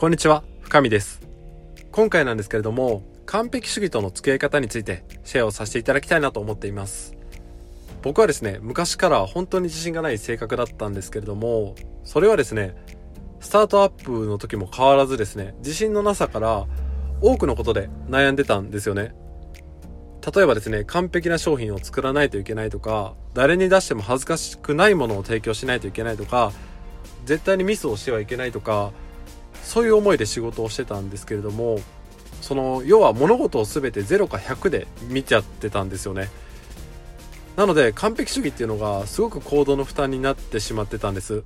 こんにちは、深見です。今回なんですけれども、完璧主義との付き合い方についてシェアをさせていただきたいなと思っています。僕はですね、昔から本当に自信がない性格だったんですけれども、それはですね、スタートアップの時も変わらずですね、自信のなさから多くのことで悩んでたんですよね。例えばですね、完璧な商品を作らないといけないとか、誰に出しても恥ずかしくないものを提供しないといけないとか、絶対にミスをしてはいけないとか、そういう思いで仕事をしてたんですけれども、その、要は物事を全て0か100で見ちゃってたんですよね。なので、完璧主義っていうのがすごく行動の負担になってしまってたんです。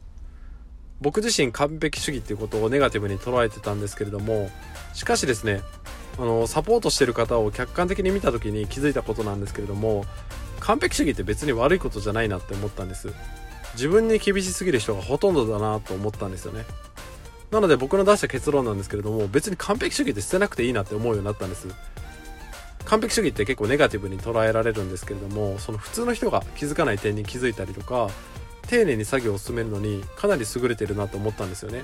僕自身完璧主義っていうことをネガティブに捉えてたんですけれども、しかしですね、あの、サポートしてる方を客観的に見た時に気づいたことなんですけれども、完璧主義って別に悪いことじゃないなって思ったんです。自分に厳しすぎる人がほとんどだなと思ったんですよね。なので僕の出した結論なんですけれども、別に完璧主義って捨てなくていいなって思うようになったんです。完璧主義って結構ネガティブに捉えられるんですけれども、その普通の人が気づかない点に気づいたりとか、丁寧に作業を進めるのにかなり優れてるなと思ったんですよね。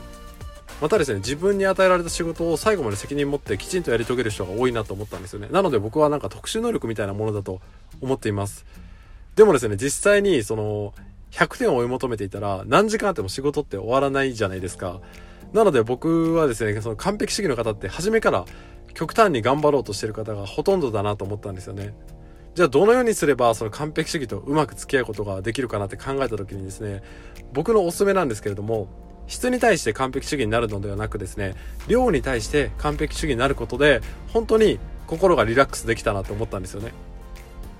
またですね、自分に与えられた仕事を最後まで責任持ってきちんとやり遂げる人が多いなと思ったんですよね。なので僕はなんか特殊能力みたいなものだと思っています。でもですね、実際にその100点を追い求めていたら何時間あっても仕事って終わらないじゃないですか。なので僕はですね、その完璧主義の方って初めから極端に頑張ろうとしてる方がほとんどだなと思ったんですよね。じゃあどのようにすればその完璧主義とうまく付き合うことができるかなって考えた時にですね、僕のおすすめなんですけれども、質に対して完璧主義になるのではなくですね、量に対して完璧主義になることで、本当に心がリラックスできたなと思ったんですよね。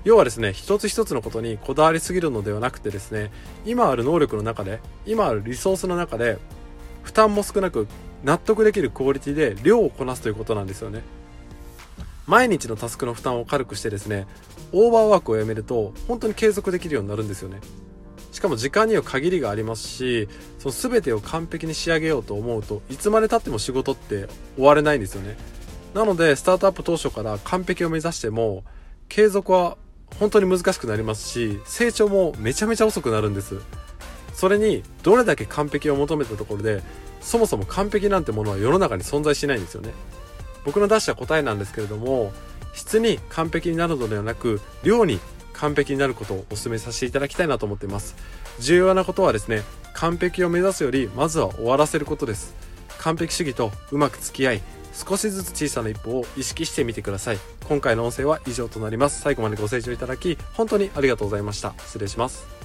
要はですね、一つ一つのことにこだわりすぎるのではなくてですね、今ある能力の中で、今あるリソースの中で、負担も少なく納得できるクオリティで量をこなすということなんですよね。毎日のタスクの負担を軽くしてですね、オーバーワークをやめると本当に継続できるようになるんですよね。しかも時間には限りがありますし、その全てを完璧に仕上げようと思うといつまで経っても仕事って終われないんですよね。なので、スタートアップ当初から完璧を目指しても、継続は本当に難しくなりますし、成長もめちゃめちゃ遅くなるんです。それに、どれだけ完璧を求めたところで、そもそも完璧なんてものは世の中に存在しないんですよね。僕の出した答えなんですけれども、質に完璧になるのではなく、量に完璧になることをお勧めさせていただきたいなと思っています。重要なことはですね、完璧を目指すより、まずは終わらせることです。完璧主義とうまく付き合い、少しずつ小さな一歩を意識してみてください。今回の音声は以上となります。最後までご清聴いただき、本当にありがとうございました。失礼します。